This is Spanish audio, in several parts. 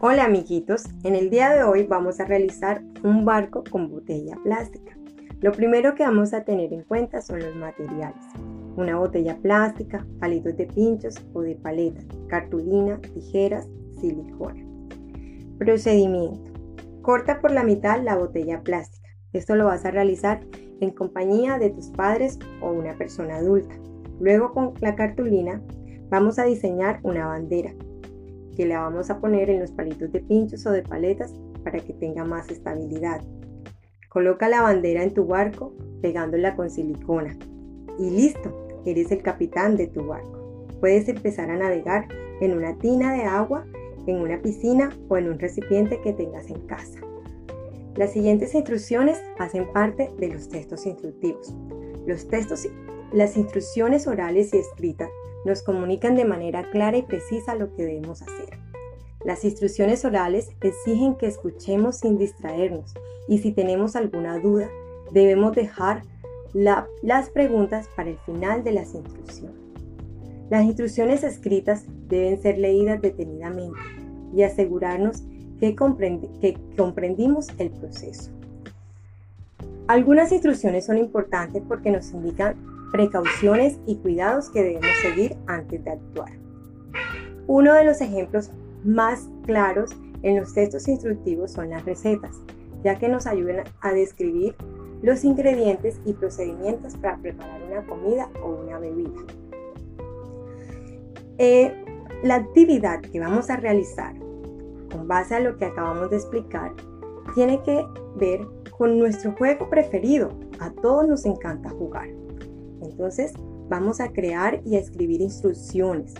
Hola amiguitos, en el día de hoy vamos a realizar un barco con botella plástica. Lo primero que vamos a tener en cuenta son los materiales. Una botella plástica, palitos de pinchos o de paletas, cartulina, tijeras, silicona. Procedimiento. Corta por la mitad la botella plástica. Esto lo vas a realizar en compañía de tus padres o una persona adulta. Luego con la cartulina vamos a diseñar una bandera que la vamos a poner en los palitos de pinchos o de paletas para que tenga más estabilidad. Coloca la bandera en tu barco pegándola con silicona. Y listo, eres el capitán de tu barco. Puedes empezar a navegar en una tina de agua, en una piscina o en un recipiente que tengas en casa. Las siguientes instrucciones hacen parte de los textos instructivos. Los textos, las instrucciones orales y escritas nos comunican de manera clara y precisa lo que debemos hacer. Las instrucciones orales exigen que escuchemos sin distraernos y si tenemos alguna duda, debemos dejar las preguntas para el final de las instrucciones. Las instrucciones escritas deben ser leídas detenidamente y asegurarnos que, comprendimos el proceso. Algunas instrucciones son importantes porque nos indican precauciones y cuidados que debemos seguir antes de actuar. Uno de los ejemplos más claros en los textos instructivos son las recetas, ya que nos ayudan a describir los ingredientes y procedimientos para preparar una comida o una bebida. Eh, la actividad que vamos a realizar con base a lo que acabamos de explicar tiene que ver con nuestro juego preferido. A todos nos encanta jugar. Entonces vamos a crear y a escribir instrucciones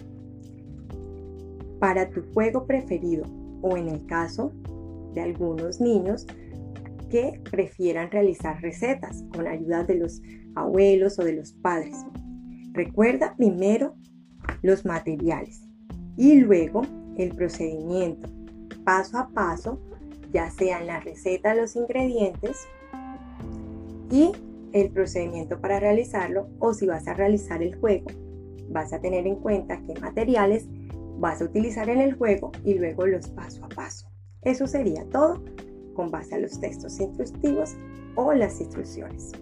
para tu juego preferido o en el caso de algunos niños que prefieran realizar recetas con ayuda de los abuelos o de los padres. Recuerda primero los materiales y luego el procedimiento paso a paso, ya sea en la receta los ingredientes y el procedimiento para realizarlo o si vas a realizar el juego, vas a tener en cuenta qué materiales vas a utilizar en el juego y luego los paso a paso. Eso sería todo con base a los textos instructivos o las instrucciones.